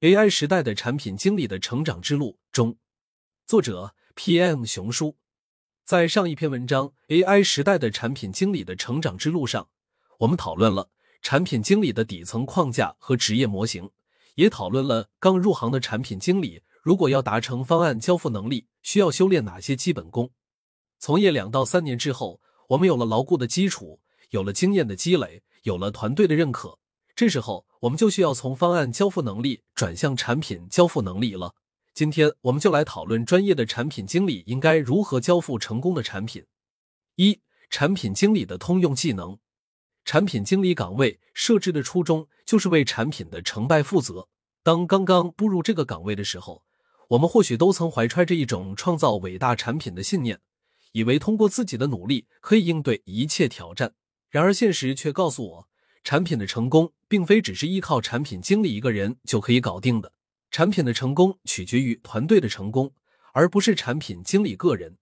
AI 时代的产品经理的成长之路中，作者 P.M. 熊叔在上一篇文章《AI 时代的产品经理的成长之路》上，我们讨论了产品经理的底层框架和职业模型，也讨论了刚入行的产品经理如果要达成方案交付能力，需要修炼哪些基本功。从业两到三年之后，我们有了牢固的基础，有了经验的积累，有了团队的认可。这时候，我们就需要从方案交付能力转向产品交付能力了。今天，我们就来讨论专业的产品经理应该如何交付成功的产品。一、产品经理的通用技能。产品经理岗位设置的初衷就是为产品的成败负责。当刚刚步入这个岗位的时候，我们或许都曾怀揣着一种创造伟大产品的信念，以为通过自己的努力可以应对一切挑战。然而，现实却告诉我。产品的成功并非只是依靠产品经理一个人就可以搞定的，产品的成功取决于团队的成功，而不是产品经理个人。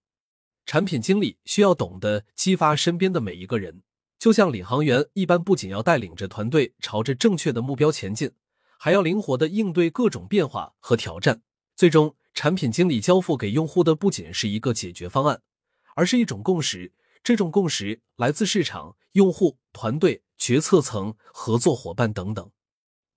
产品经理需要懂得激发身边的每一个人，就像领航员一般，不仅要带领着团队朝着正确的目标前进，还要灵活的应对各种变化和挑战。最终，产品经理交付给用户的不仅是一个解决方案，而是一种共识。这种共识来自市场、用户、团队。决策层、合作伙伴等等。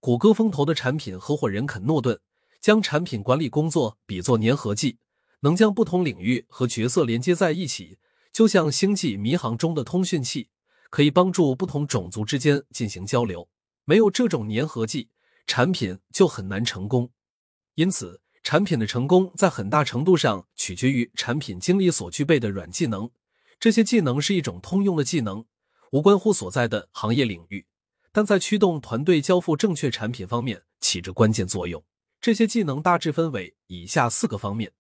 谷歌风投的产品合伙人肯诺顿将产品管理工作比作粘合剂，能将不同领域和角色连接在一起，就像星际迷航中的通讯器，可以帮助不同种族之间进行交流。没有这种粘合剂，产品就很难成功。因此，产品的成功在很大程度上取决于产品经理所具备的软技能。这些技能是一种通用的技能。无关乎所在的行业领域，但在驱动团队交付正确产品方面起着关键作用。这些技能大致分为以下四个方面：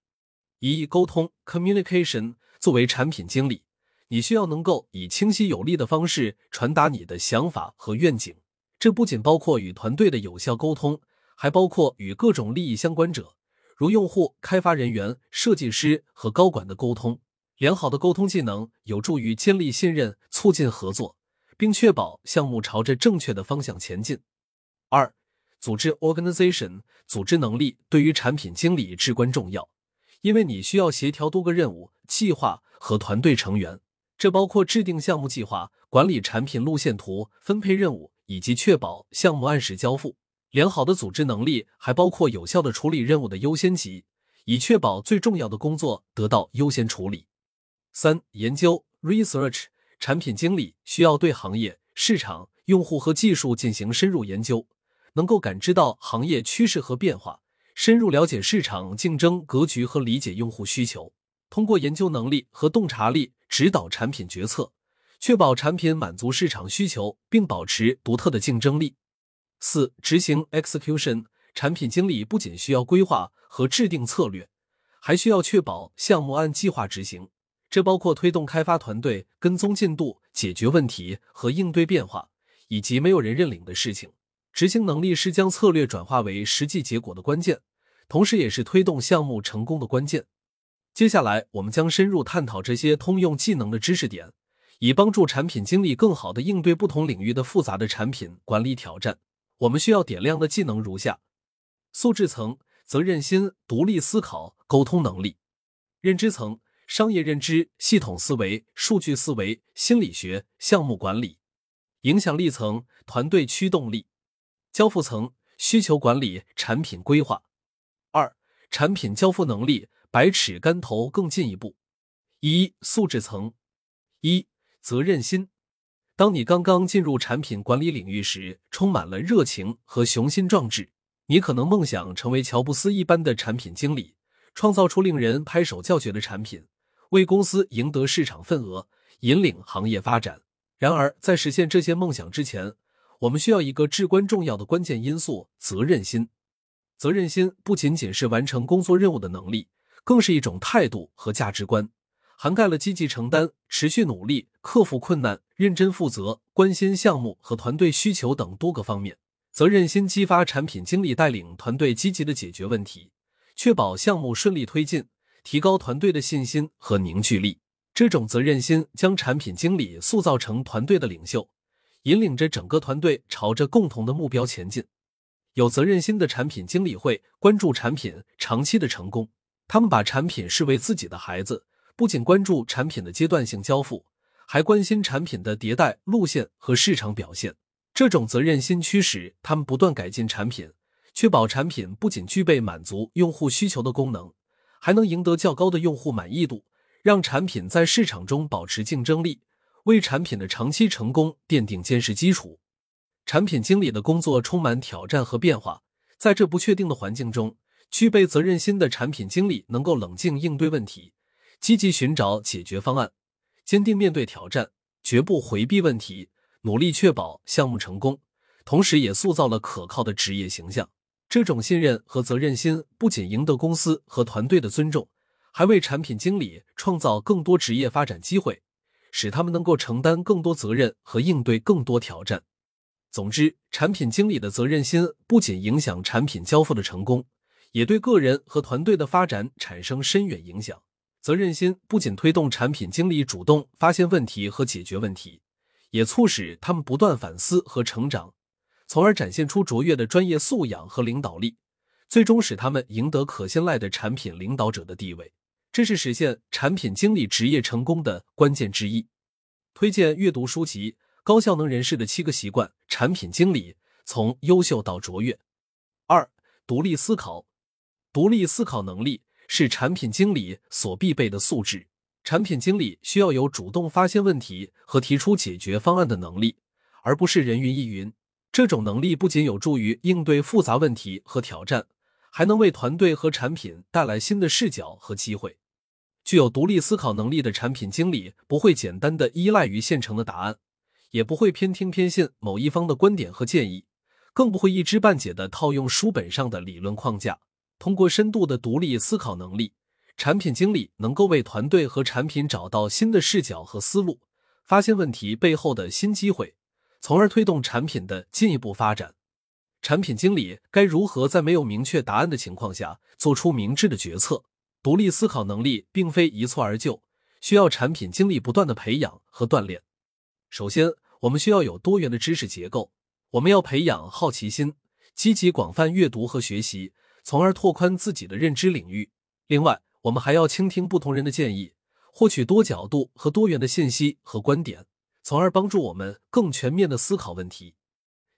一、沟通 （communication）。作为产品经理，你需要能够以清晰有力的方式传达你的想法和愿景。这不仅包括与团队的有效沟通，还包括与各种利益相关者，如用户、开发人员、设计师和高管的沟通。良好的沟通技能有助于建立信任、促进合作，并确保项目朝着正确的方向前进。二、组织 （organization） 组织能力对于产品经理至关重要，因为你需要协调多个任务、计划和团队成员，这包括制定项目计划、管理产品路线图、分配任务以及确保项目按时交付。良好的组织能力还包括有效的处理任务的优先级，以确保最重要的工作得到优先处理。三、研究 research 产品经理需要对行业、市场、用户和技术进行深入研究，能够感知到行业趋势和变化，深入了解市场竞争格局和理解用户需求，通过研究能力和洞察力指导产品决策，确保产品满足市场需求并保持独特的竞争力。四、执行 execution 产品经理不仅需要规划和制定策略，还需要确保项目按计划执行。这包括推动开发团队跟踪进度、解决问题和应对变化，以及没有人认领的事情。执行能力是将策略转化为实际结果的关键，同时也是推动项目成功的关键。接下来，我们将深入探讨这些通用技能的知识点，以帮助产品经理更好的应对不同领域的复杂的产品管理挑战。我们需要点亮的技能如下：素质层、责任心、独立思考、沟通能力；认知层。商业认知、系统思维、数据思维、心理学、项目管理；影响力层、团队驱动力；交付层、需求管理、产品规划。二、产品交付能力，百尺竿头更进一步。一、素质层。一、责任心。当你刚刚进入产品管理领域时，充满了热情和雄心壮志，你可能梦想成为乔布斯一般的产品经理，创造出令人拍手叫绝的产品。为公司赢得市场份额，引领行业发展。然而，在实现这些梦想之前，我们需要一个至关重要的关键因素——责任心。责任心不仅仅是完成工作任务的能力，更是一种态度和价值观，涵盖了积极承担、持续努力、克服困难、认真负责、关心项目和团队需求等多个方面。责任心激发产品经理带领团队积极的解决问题，确保项目顺利推进。提高团队的信心和凝聚力，这种责任心将产品经理塑造成团队的领袖，引领着整个团队朝着共同的目标前进。有责任心的产品经理会关注产品长期的成功，他们把产品视为自己的孩子，不仅关注产品的阶段性交付，还关心产品的迭代路线和市场表现。这种责任心驱使他们不断改进产品，确保产品不仅具备满足用户需求的功能，还能赢得较高的用户满意度，让产品在市场中保持竞争力，为产品的长期成功奠定坚实基础。产品经理的工作充满挑战和变化，在这不确定的环境中，具备责任心的产品经理能够冷静应对问题，积极寻找解决方案，坚定面对挑战，绝不回避问题，努力确保项目成功，同时也塑造了可靠的职业形象。这种信任和责任心不仅赢得公司和团队的尊重，还为产品经理创造更多职业发展机会，使他们能够承担更多责任和应对更多挑战。总之，产品经理的责任心不仅影响产品交付的成功，也对个人和团队的发展产生深远影响。责任心不仅推动产品经理主动发现问题和解决问题，也促使他们不断反思和成长，从而展现出卓越的专业素养和领导力，最终使他们赢得可信赖的产品领导者的地位。这是实现产品经理职业成功的关键之一。推荐阅读书籍。高效能人士的七个习惯，产品经理从优秀到卓越。二、独立思考，独立思考能力是产品经理所必备的素质。产品经理需要有主动发现问题和提出解决方案的能力，而不是人云亦云。这种能力不仅有助于应对复杂问题和挑战，还能为团队和产品带来新的视角和机会。具有独立思考能力的产品经理不会简单的依赖于现成的答案。也不会偏听偏信某一方的观点和建议，更不会一知半解的套用书本上的理论框架。通过深度的独立思考能力，产品经理能够为团队和产品找到新的视角和思路，发现问题背后的新机会，从而推动产品的进一步发展。产品经理该如何在没有明确答案的情况下做出明智的决策？独立思考能力并非一蹴而就，需要产品经理不断的培养和锻炼。首先，我们需要有多元的知识结构。我们要培养好奇心，积极广泛阅读和学习，从而拓宽自己的认知领域。另外，我们还要倾听不同人的建议，获取多角度和多元的信息和观点，从而帮助我们更全面的思考问题。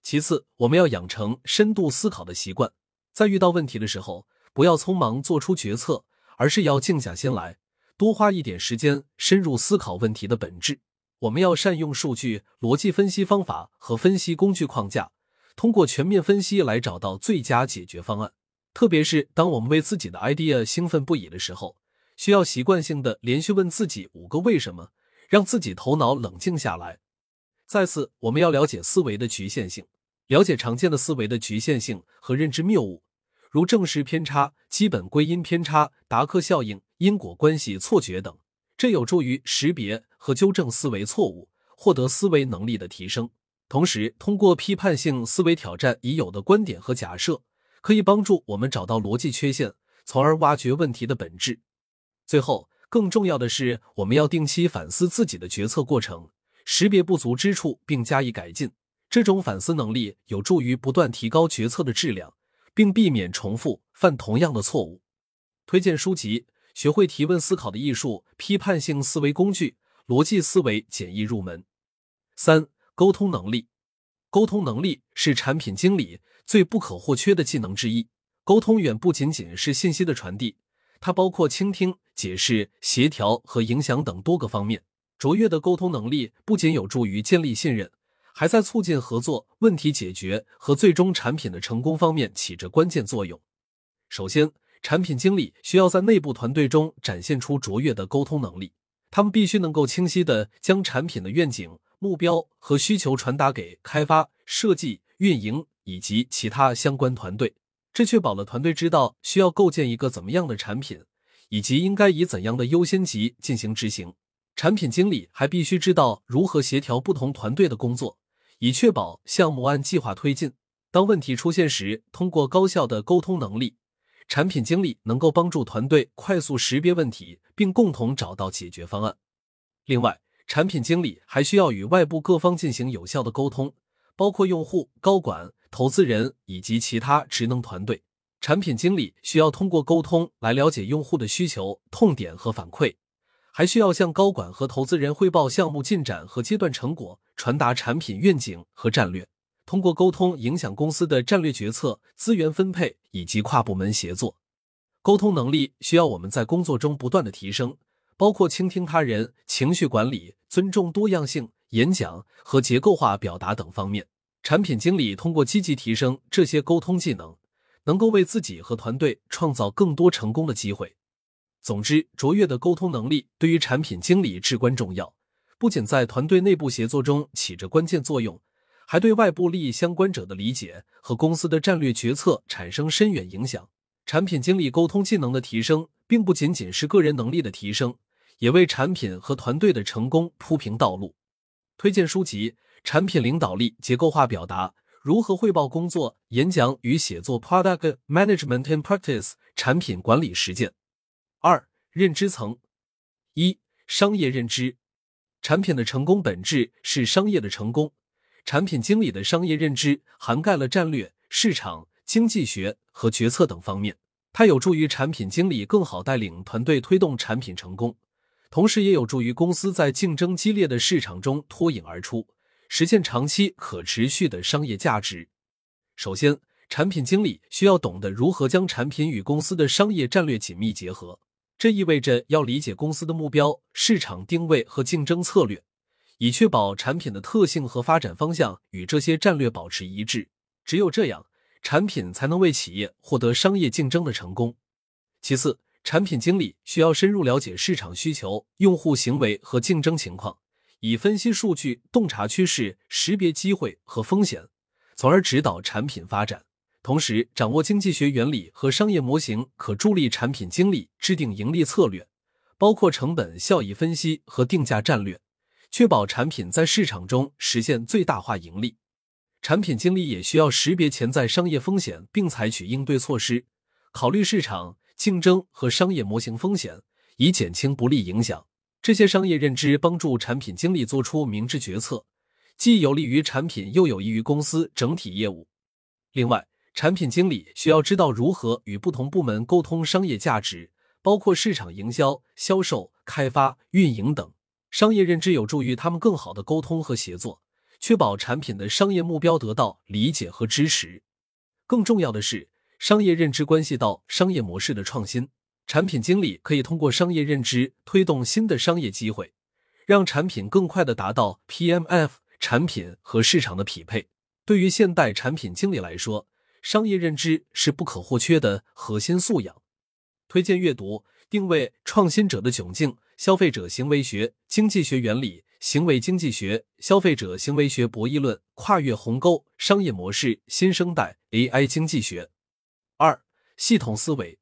其次，我们要养成深度思考的习惯，在遇到问题的时候，不要匆忙做出决策，而是要静下心来，多花一点时间，深入思考问题的本质。我们要善用数据逻辑分析方法和分析工具框架，通过全面分析来找到最佳解决方案。特别是当我们为自己的 idea 兴奋不已的时候，需要习惯性的连续问自己五个为什么，让自己头脑冷静下来。再次，我们要了解思维的局限性，了解常见的思维的局限性和认知谬误，如正时偏差、基本归因偏差、达克效应、因果关系错觉等。这有助于识别和纠正思维错误，获得思维能力的提升。同时，通过批判性思维挑战已有的观点和假设，可以帮助我们找到逻辑缺陷，从而挖掘问题的本质。最后，更重要的是，我们要定期反思自己的决策过程，识别不足之处并加以改进。这种反思能力有助于不断提高决策的质量，并避免重复犯同样的错误。推荐书籍。学会提问思考的艺术，批判性思维工具，逻辑思维简易入门。三、沟通能力。沟通能力是产品经理最不可或缺的技能之一。沟通远不仅仅是信息的传递，它包括倾听、解释、协调和影响等多个方面。卓越的沟通能力不仅有助于建立信任，还在促进合作、问题解决和最终产品的成功方面起着关键作用。首先，产品经理需要在内部团队中展现出卓越的沟通能力，他们必须能够清晰的将产品的愿景、目标和需求传达给开发、设计、运营以及其他相关团队，这确保了团队知道需要构建一个怎么样的产品，以及应该以怎样的优先级进行执行。产品经理还必须知道如何协调不同团队的工作，以确保项目按计划推进。当问题出现时，通过高效的沟通能力。产品经理能够帮助团队快速识别问题，并共同找到解决方案。另外，产品经理还需要与外部各方进行有效的沟通，包括用户、高管、投资人以及其他职能团队。产品经理需要通过沟通来了解用户的需求、痛点和反馈，还需要向高管和投资人汇报项目进展和阶段成果，传达产品愿景和战略。通过沟通影响公司的战略决策、资源分配以及跨部门协作。沟通能力需要我们在工作中不断的提升，包括倾听他人、情绪管理、尊重多样性、演讲和结构化表达等方面。产品经理通过积极提升这些沟通技能。能够为自己和团队创造更多成功的机会。总之，卓越的沟通能力对于产品经理至关重要，不仅在团队内部协作中起着关键作用，还对外部利益相关者的理解和公司的战略决策产生深远影响。产品经理沟通技能的提升，并不仅仅是个人能力的提升，也为产品和团队的成功铺平道路。推荐书籍《产品领导力：结构化表达》。如何汇报工作、演讲与写作？Product Management in Practice，产品管理实践。二、认知层。一、商业认知。产品的成功本质是商业的成功。产品经理的商业认知涵盖了战略、市场、经济学和决策等方面，它有助于产品经理更好带领团队推动产品成功，同时也有助于公司在竞争激烈的市场中脱颖而出。实现长期可持续的商业价值。首先，产品经理需要懂得如何将产品与公司的商业战略紧密结合。这意味着要理解公司的目标、市场定位和竞争策略，以确保产品的特性和发展方向与这些战略保持一致。只有这样，产品才能为企业获得商业竞争的成功。其次，产品经理需要深入了解市场需求、用户行为和竞争情况。以分析数据、洞察趋势、识别机会和风险，从而指导产品发展。同时，掌握经济学原理和商业模型，可助力产品经理制定盈利策略，包括成本效益分析和定价战略，确保产品在市场中实现最大化盈利。产品经理也需要识别潜在商业风险，并采取应对措施，考虑市场竞争和商业模型风险，以减轻不利影响。这些商业认知帮助产品经理做出明智决策，既有利于产品，又有益于公司整体业务。另外，产品经理需要知道如何与不同部门沟通商业价值，包括市场营销、销售、开发、运营等。商业认知有助于他们更好的沟通和协作，确保产品的商业目标得到理解和支持。更重要的是，商业认知关系到商业模式的创新。产品经理可以通过商业认知推动新的商业机会，让产品更快的达到 PMF 产品和市场的匹配。对于现代产品经理来说，商业认知是不可或缺的核心素养。推荐阅读《定位创新者的窘境：消费者行为学、经济学原理、行为经济学、消费者行为学博弈论、跨越鸿沟、商业模式、新生代 AI 经济学》。二、系统思维。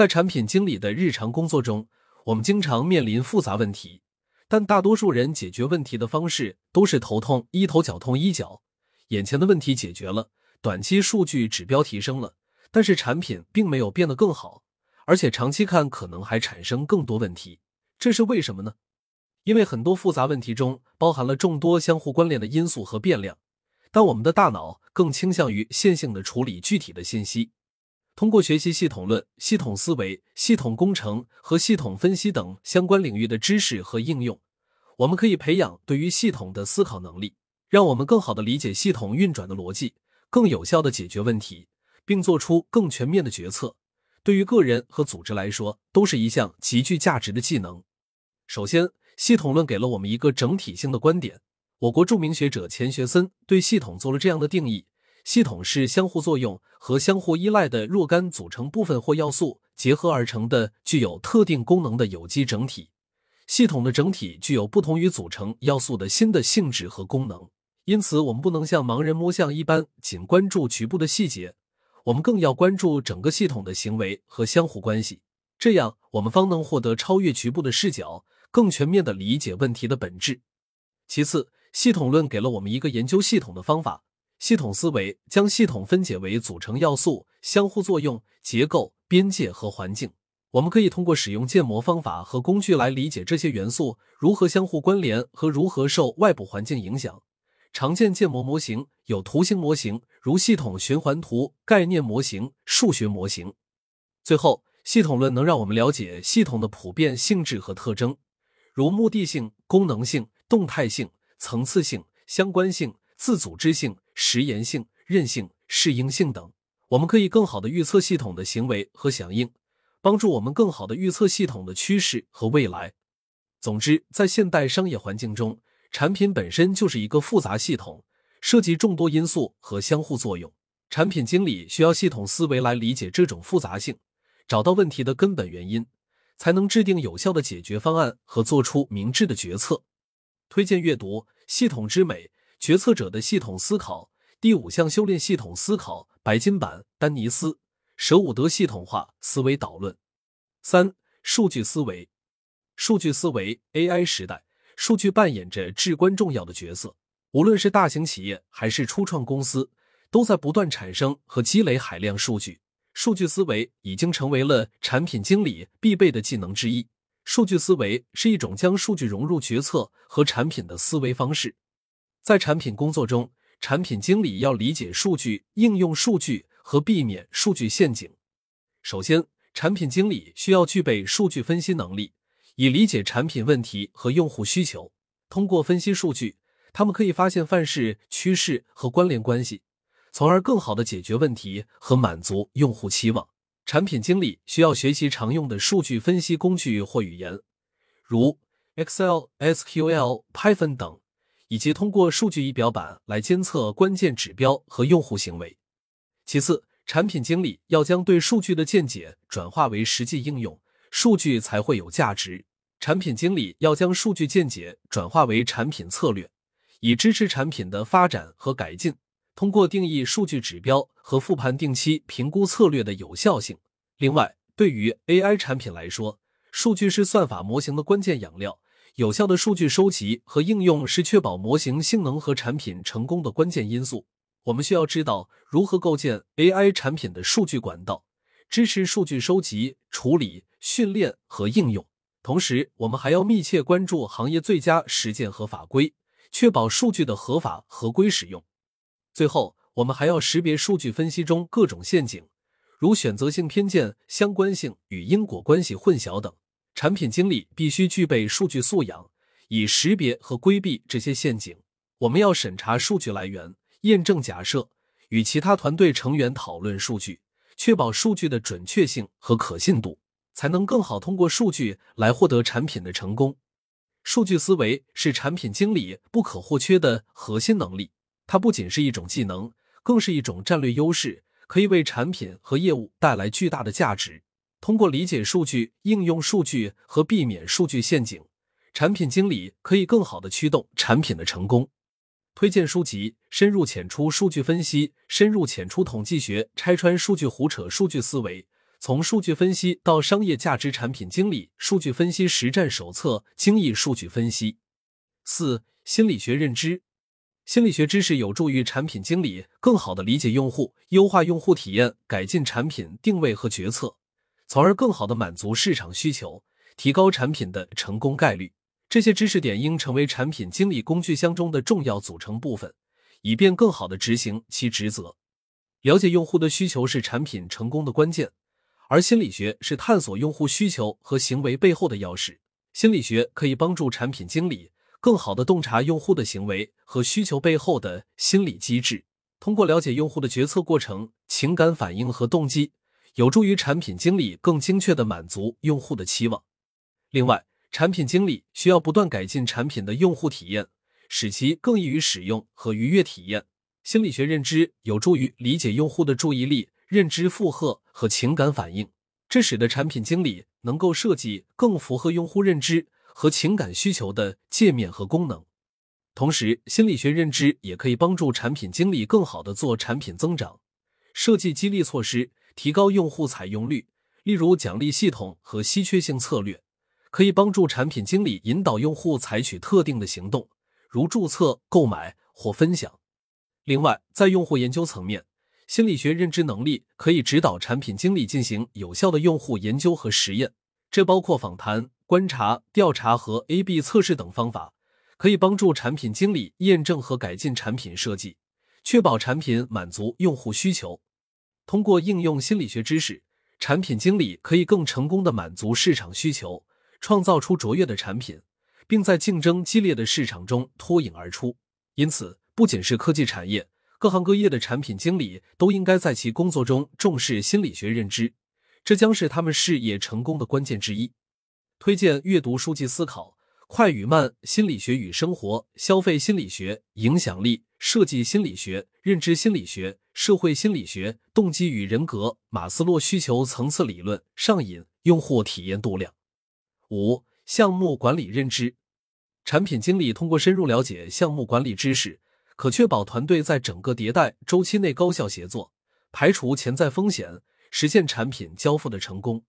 在产品经理的日常工作中，我们经常面临复杂问题，但大多数人解决问题的方式都是头痛医头，脚痛医脚。眼前的问题解决了，短期数据指标提升了，但是产品并没有变得更好，而且长期看可能还产生更多问题。这是为什么呢？因为很多复杂问题中包含了众多相互关联的因素和变量，但我们的大脑更倾向于线性的处理具体的信息。通过学习系统论、系统思维、系统工程和系统分析等相关领域的知识和应用，我们可以培养对于系统的思考能力，让我们更好的理解系统运转的逻辑，更有效的解决问题，并做出更全面的决策。对于个人和组织来说，都是一项极具价值的技能。首先，系统论给了我们一个整体性的观点。我国著名学者钱学森对系统做了这样的定义。系统是相互作用和相互依赖的若干组成部分或要素结合而成的具有特定功能的有机整体。系统的整体具有不同于组成要素的新的性质和功能，因此我们不能像盲人摸象一般仅关注局部的细节，我们更要关注整个系统的行为和相互关系，这样我们方能获得超越局部的视角，更全面的理解问题的本质。其次，系统论给了我们一个研究系统的方法。系统思维将系统分解为组成要素、相互作用、结构、边界和环境。我们可以通过使用建模方法和工具来理解这些元素如何相互关联和如何受外部环境影响，常见建模模型有图形模型，如系统循环图、概念模型、数学模型。最后，系统论能让我们了解系统的普遍性质和特征，如目的性、功能性、动态性、层次性、相关性、自组织性、实验性、韧性、适应性等。我们可以更好的预测系统的行为和响应，帮助我们更好的预测系统的趋势和未来。总之，在现代商业环境中，产品本身就是一个复杂系统，涉及众多因素和相互作用。产品经理需要系统思维来理解这种复杂性，找到问题的根本原因，才能制定有效的解决方案和做出明智的决策。推荐阅读《系统之美：决策者的系统思考》第五项修炼系统思考。白金版，丹尼斯·舍伍德系统化思维导论。三、数据思维。数据思维，AI 时代，数据扮演着至关重要的角色。无论是大型企业还是初创公司，都在不断产生和积累海量数据。数据思维已经成为了产品经理必备的技能之一。数据思维是一种将数据融入决策和产品的思维方式。在产品工作中，产品经理要理解数据、应用数据和避免数据陷阱。首先，产品经理需要具备数据分析能力，以理解产品问题和用户需求。通过分析数据，他们可以发现范式、趋势和关联关系，从而更好的解决问题和满足用户期望。产品经理需要学习常用的数据分析工具或语言，如 Excel、SQL、Python 等。以及通过数据仪表板来监测关键指标和用户行为。其次，产品经理要将对数据的见解转化为实际应用，数据才会有价值。产品经理要将数据见解转化为产品策略，以支持产品的发展和改进。通过定义数据指标和复盘，定期评估策略的有效性。另外，对于 AI 产品来说，数据是算法模型的关键养料。有效的数据收集和应用是确保模型性能和产品成功的关键因素。我们需要知道如何构建 AI 产品的数据管道，支持数据收集、处理、训练和应用。同时，我们还要密切关注行业最佳实践和法规，确保数据的合法合规使用。最后，我们还要识别数据分析中各种陷阱，如选择性偏见、相关性与因果关系混淆等。产品经理必须具备数据素养，以识别和规避这些陷阱。我们要审查数据来源，验证假设，与其他团队成员讨论数据，确保数据的准确性和可信度，才能更好通过数据来获得产品的成功。数据思维是产品经理不可或缺的核心能力，它不仅是一种技能，更是一种战略优势，可以为产品和业务带来巨大的价值。通过理解数据、应用数据和避免数据陷阱，产品经理可以更好的驱动产品的成功。推荐书籍：深入浅出数据分析，深入浅出统计学，拆穿数据胡扯，数据思维，从数据分析到商业价值，产品经理数据分析实战手册，精益数据分析。四、心理学认知，心理学知识有助于产品经理更好的理解用户，优化用户体验，改进产品定位和决策。从而更好的满足市场需求，提高产品的成功概率。这些知识点应成为产品经理工具箱中的重要组成部分，以便更好的执行其职责。了解用户的需求是产品成功的关键，而心理学是探索用户需求和行为背后的钥匙。心理学可以帮助产品经理更好的洞察用户的行为和需求背后的心理机制，通过了解用户的决策过程、情感反应和动机。有助于产品经理更精确的满足用户的期望。另外，产品经理需要不断改进产品的用户体验，使其更易于使用和愉悦体验。心理学认知有助于理解用户的注意力、认知负荷和情感反应，这使得产品经理能够设计更符合用户认知和情感需求的界面和功能。同时，心理学认知也可以帮助产品经理更好的做产品增长，设计激励措施。提高用户采用率，例如奖励系统和稀缺性策略，可以帮助产品经理引导用户采取特定的行动，如注册、购买或分享。另外，在用户研究层面，心理学认知能力可以指导产品经理进行有效的用户研究和实验，这包括访谈、观察、调查和 A/B 测试等方法，可以帮助产品经理验证和改进产品设计，确保产品满足用户需求。通过应用心理学知识，产品经理可以更成功的满足市场需求，创造出卓越的产品，并在竞争激烈的市场中脱颖而出。因此，不仅是科技产业，各行各业的产品经理都应该在其工作中重视心理学认知，这将是他们事业成功的关键之一。推荐阅读书籍思考。快与慢、心理学与生活、消费心理学、影响力、设计心理学、认知心理学、社会心理学、动机与人格、马斯洛需求层次理论、上瘾、用户体验度量。五、项目管理认知。产品经理通过深入了解项目管理知识，可确保团队在整个迭代周期内高效协作，排除潜在风险，实现产品交付的成功。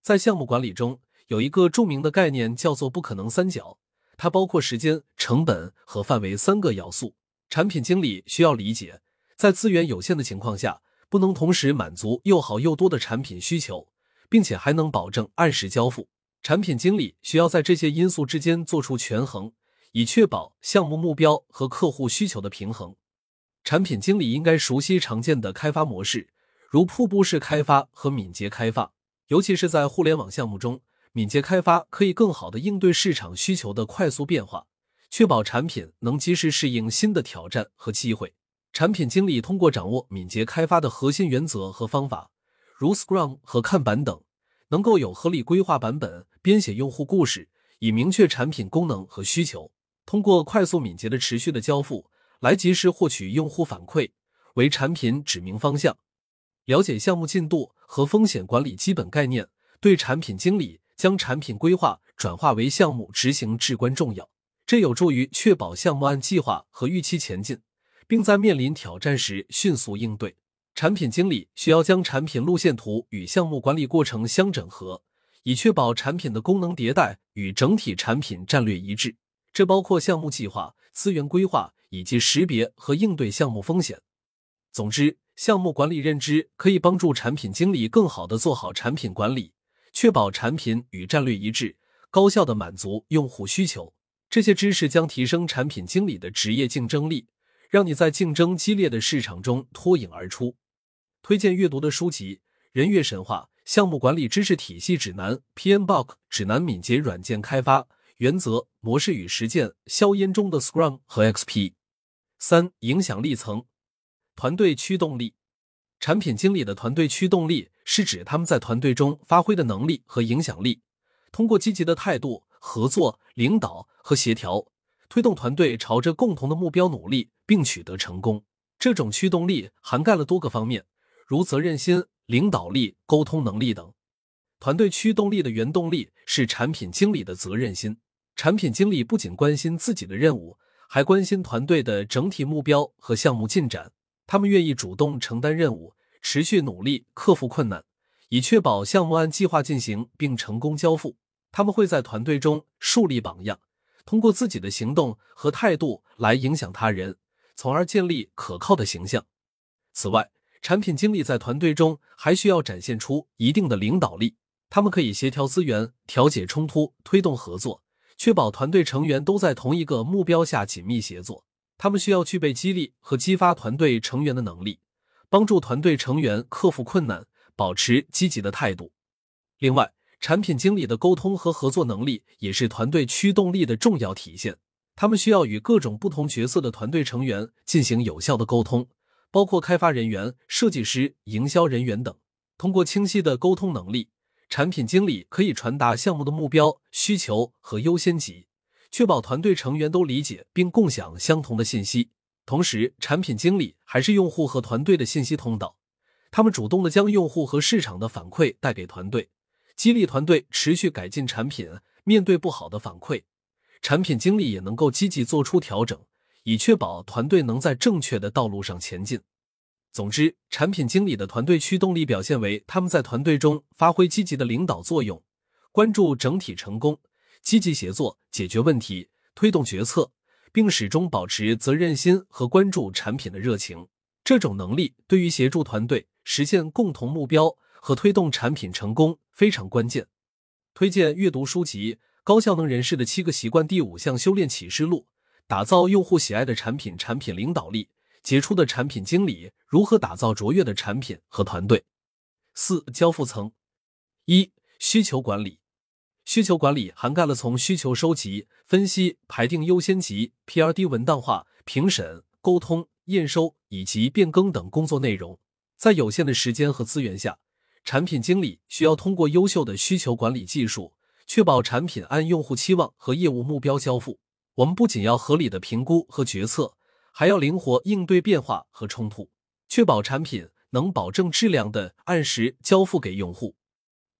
在项目管理中，有一个著名的概念叫做“不可能三角”，它包括时间、成本和范围三个要素。产品经理需要理解，在资源有限的情况下，不能同时满足又好又多的产品需求，并且还能保证按时交付。产品经理需要在这些因素之间做出权衡，以确保项目目标和客户需求的平衡。产品经理应该熟悉常见的开发模式，如瀑布式开发和敏捷开发，尤其是在互联网项目中。敏捷开发可以更好的应对市场需求的快速变化，确保产品能及时适应新的挑战和机会。产品经理通过掌握敏捷开发的核心原则和方法，如 Scrum 和看板等，能够有合理规划版本，编写用户故事，以明确产品功能和需求。通过快速敏捷的持续的交付，来及时获取用户反馈，为产品指明方向。了解项目进度和风险管理基本概念，对产品经理。将产品规划转化为项目执行至关重要，这有助于确保项目按计划和预期前进，并在面临挑战时迅速应对。产品经理需要将产品路线图与项目管理过程相整合，以确保产品的功能迭代与整体产品战略一致。这包括项目计划、资源规划以及识别和应对项目风险。总之，项目管理认知可以帮助产品经理更好的做好产品管理。确保产品与战略一致，高效的满足用户需求。这些知识将提升产品经理的职业竞争力，让你在竞争激烈的市场中脱颖而出。推荐阅读的书籍：《人月神话》、《项目管理知识体系指南》、PMBOK 指南、敏捷软件开发原则、模式与实践、硝烟中的 Scrum 和 XP。三、影响力层，团队驱动力。产品经理的团队驱动力是指他们在团队中发挥的能力和影响力，通过积极的态度、合作、领导和协调，推动团队朝着共同的目标努力并取得成功。这种驱动力涵盖了多个方面，如责任心、领导力、沟通能力等。团队驱动力的原动力是产品经理的责任心。产品经理不仅关心自己的任务，还关心团队的整体目标和项目进展。他们愿意主动承担任务，持续努力克服困难，以确保项目按计划进行并成功交付。他们会在团队中树立榜样，通过自己的行动和态度来影响他人，从而建立可靠的形象。此外，产品经理在团队中还需要展现出一定的领导力。他们可以协调资源、调解冲突、推动合作，确保团队成员都在同一个目标下紧密协作。他们需要具备激励和激发团队成员的能力，帮助团队成员克服困难，保持积极的态度。另外，产品经理的沟通和合作能力也是团队驱动力的重要体现。他们需要与各种不同角色的团队成员进行有效的沟通，包括开发人员、设计师、营销人员等。通过清晰的沟通能力，产品经理可以传达项目的目标、需求和优先级。确保团队成员都理解并共享相同的信息，同时，产品经理还是用户和团队的信息通道。他们主动的将用户和市场的反馈带给团队，激励团队持续改进产品。面对不好的反馈，产品经理也能够积极做出调整，以确保团队能在正确的道路上前进。总之，产品经理的团队驱动力表现为他们在团队中发挥积极的领导作用，关注整体成功。积极协作，解决问题，推动决策，并始终保持责任心和关注产品的热情。这种能力对于协助团队实现共同目标和推动产品成功非常关键。推荐阅读书籍《高效能人士的七个习惯第五项修炼启示录：打造用户喜爱的产品，产品领导力，杰出的产品经理如何打造卓越的产品和团队。四、交付层一、需求管理。需求管理涵盖了从需求收集、分析、排定优先级、PRD 文档化、评审、沟通、验收以及变更等工作内容。在有限的时间和资源下，产品经理需要通过优秀的需求管理技术，确保产品按用户期望和业务目标交付。我们不仅要合理的评估和决策，还要灵活应对变化和冲突，确保产品能保证质量的按时交付给用户。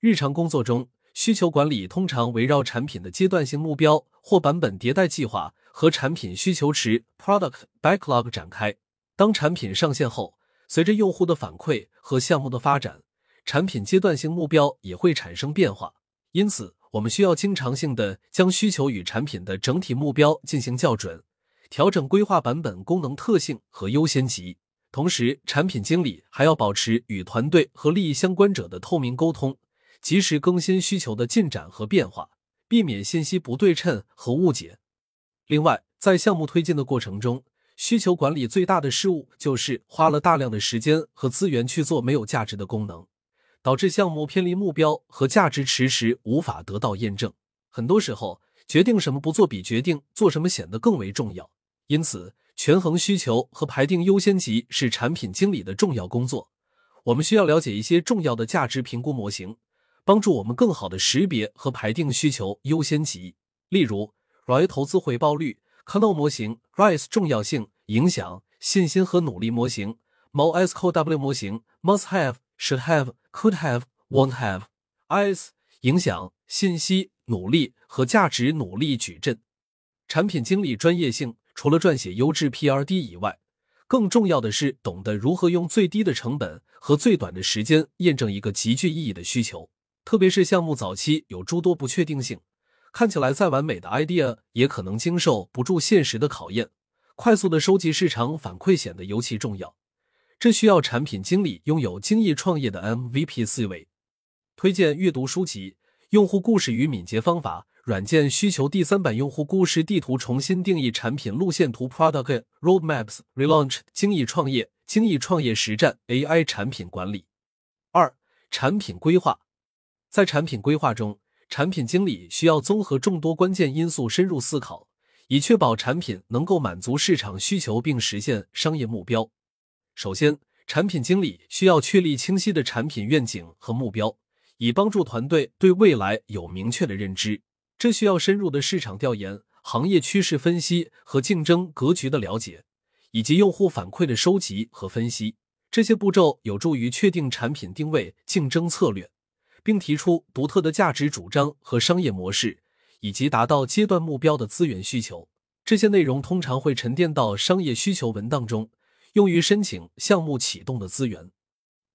日常工作中，需求管理通常围绕产品的阶段性目标或版本迭代计划和产品需求池 （Product Backlog） 展开。当产品上线后，随着用户的反馈和项目的发展，产品阶段性目标也会产生变化。因此，我们需要经常性的将需求与产品的整体目标进行校准，调整规划版本、功能特性和优先级。同时，产品经理还要保持与团队和利益相关者的透明沟通。及时更新需求的进展和变化，避免信息不对称和误解。另外，在项目推进的过程中，需求管理最大的失误就是花了大量的时间和资源去做没有价值的功能，导致项目偏离目标和价值迟迟无法得到验证。很多时候，决定什么不做比决定做什么显得更为重要。因此，权衡需求和排定优先级是产品经理的重要工作。我们需要了解一些重要的价值评估模型。帮助我们更好的识别和排定需求优先级，例如 ROI 投资回报率、Kano 模型、RISE 重要性、影响、信心和努力模型、MOSCOW 模型、Must Have、Should Have、Could Have、Won't Have、IS 影响、信息、努力和价值努力矩阵。产品经理专业性除了撰写优质 PRD 以外，更重要的是懂得如何用最低的成本和最短的时间验证一个极具意义的需求。特别是项目早期有诸多不确定性，看起来再完美的 idea 也可能经受不住现实的考验。快速的收集市场反馈显得尤其重要，这需要产品经理拥有精益创业的 MVP 思维。推荐阅读书籍《用户故事与敏捷方法》软件需求第三版用户故事地图重新定义产品路线图 Product Roadmaps Relaunch 精益创业精益创业实战 AI 产品管理。二、产品规划。在产品规划中，产品经理需要综合众多关键因素，深入思考，以确保产品能够满足市场需求并实现商业目标。首先，产品经理需要确立清晰的产品愿景和目标，以帮助团队对未来有明确的认知。这需要深入的市场调研、行业趋势分析和竞争格局的了解，以及用户反馈的收集和分析。这些步骤有助于确定产品定位、竞争策略。并提出独特的价值主张和商业模式，以及达到阶段目标的资源需求。这些内容通常会沉淀到商业需求文档中，用于申请项目启动的资源。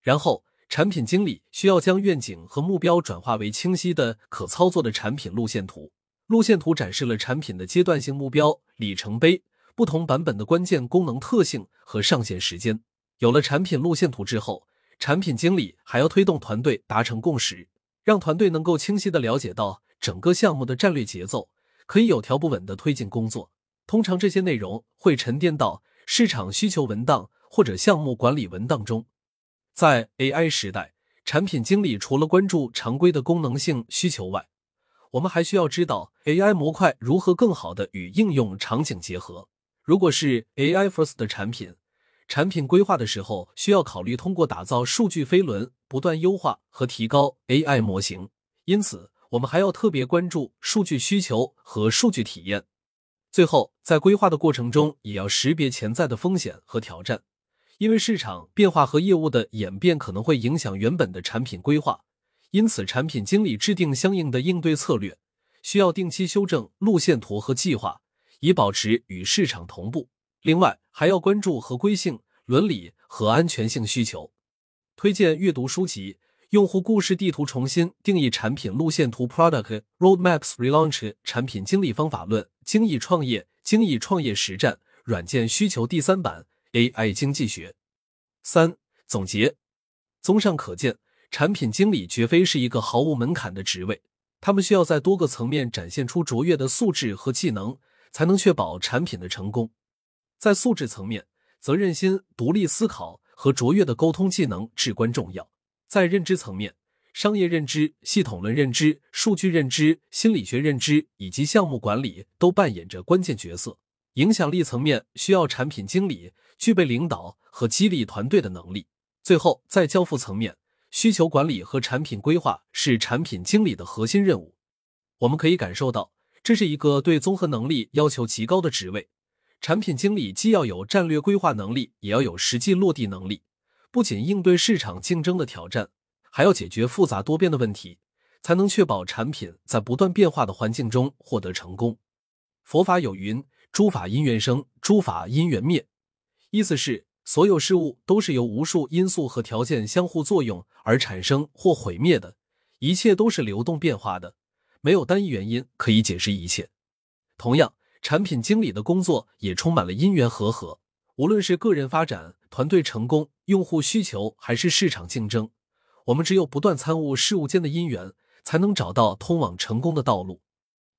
然后，产品经理需要将愿景和目标转化为清晰的、可操作的产品路线图。路线图展示了产品的阶段性目标、里程碑、不同版本的关键功能特性和上线时间。有了产品路线图之后，产品经理还要推动团队达成共识，让团队能够清晰的了解到整个项目的战略节奏，可以有条不紊的推进工作。通常这些内容会沉淀到市场需求文档或者项目管理文档中。在 AI 时代，产品经理除了关注常规的功能性需求外，我们还需要知道 AI 模块如何更好的与应用场景结合。如果是 AI first 的产品。产品规划的时候，需要考虑通过打造数据飞轮，不断优化和提高 AI 模型。因此，我们还要特别关注数据需求和数据体验。最后，在规划的过程中，也要识别潜在的风险和挑战，因为市场变化和业务的演变可能会影响原本的产品规划。因此，产品经理制定相应的应对策略，需要定期修正路线图和计划，以保持与市场同步。另外，还要关注合规性、伦理和安全性需求。推荐阅读书籍《用户故事地图重新定义产品路线图》（Product Roadmap Relaunch） 产品经理方法论、精益创业、精益创业实战软件需求第三版 AI 经济学。三、总结。综上可见，产品经理绝非是一个毫无门槛的职位，他们需要在多个层面展现出卓越的素质和技能，才能确保产品的成功。在素质层面，责任心、独立思考和卓越的沟通技能至关重要。在认知层面，商业认知、系统论认知、数据认知、心理学认知以及项目管理都扮演着关键角色。影响力层面，需要产品经理具备领导和激励团队的能力。最后，在交付层面，需求管理和产品规划是产品经理的核心任务。我们可以感受到，这是一个对综合能力要求极高的职位。产品经理既要有战略规划能力，也要有实际落地能力。不仅应对市场竞争的挑战，还要解决复杂多变的问题，才能确保产品在不断变化的环境中获得成功。佛法有云：“诸法因缘生，诸法因缘灭。”意思是。所有事物都是由无数因素和条件相互作用而产生或毁灭的，一切都是流动变化的，没有单一原因可以解释一切。同样，产品经理的工作也充满了因缘和合。无论是个人发展、团队成功、用户需求，还是市场竞争，我们只有不断参悟事物间的因缘，才能找到通往成功的道路。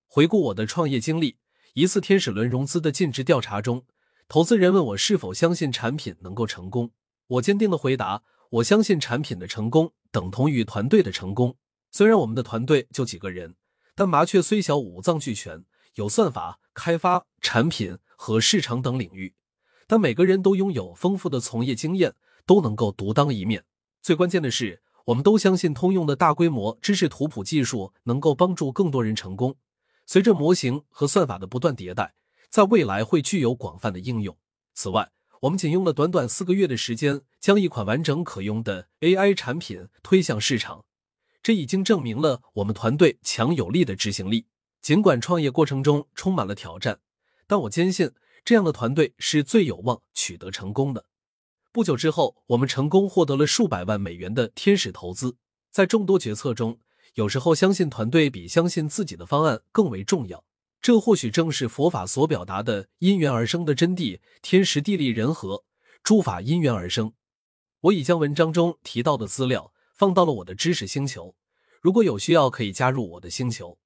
回顾我的创业经历，一次天使轮融资的尽职调查中。投资人问我是否相信产品能够成功，我坚定的回答：我相信产品的成功等同于团队的成功。虽然我们的团队就几个人，但麻雀虽小，五脏俱全，有算法、开发、产品和市场等领域，但每个人都拥有丰富的从业经验，都能够独当一面。最关键的是，我们都相信通用的大规模知识图谱技术能够帮助更多人成功。随着模型和算法的不断迭代。在未来会具有广泛的应用。此外，我们仅用了短短四个月的时间，将一款完整可用的 AI 产品推向市场，这已经证明了我们团队强有力的执行力。尽管创业过程中充满了挑战，但我坚信这样的团队是最有望取得成功的。不久之后，我们成功获得了数百万美元的天使投资。在众多决策中，有时候相信团队比相信自己的方案更为重要。这或许正是佛法所表达的因缘而生的真谛，天时地利人和，诸法因缘而生。我已将文章中提到的资料放到了我的知识星球，如果有需要，可以加入我的星球。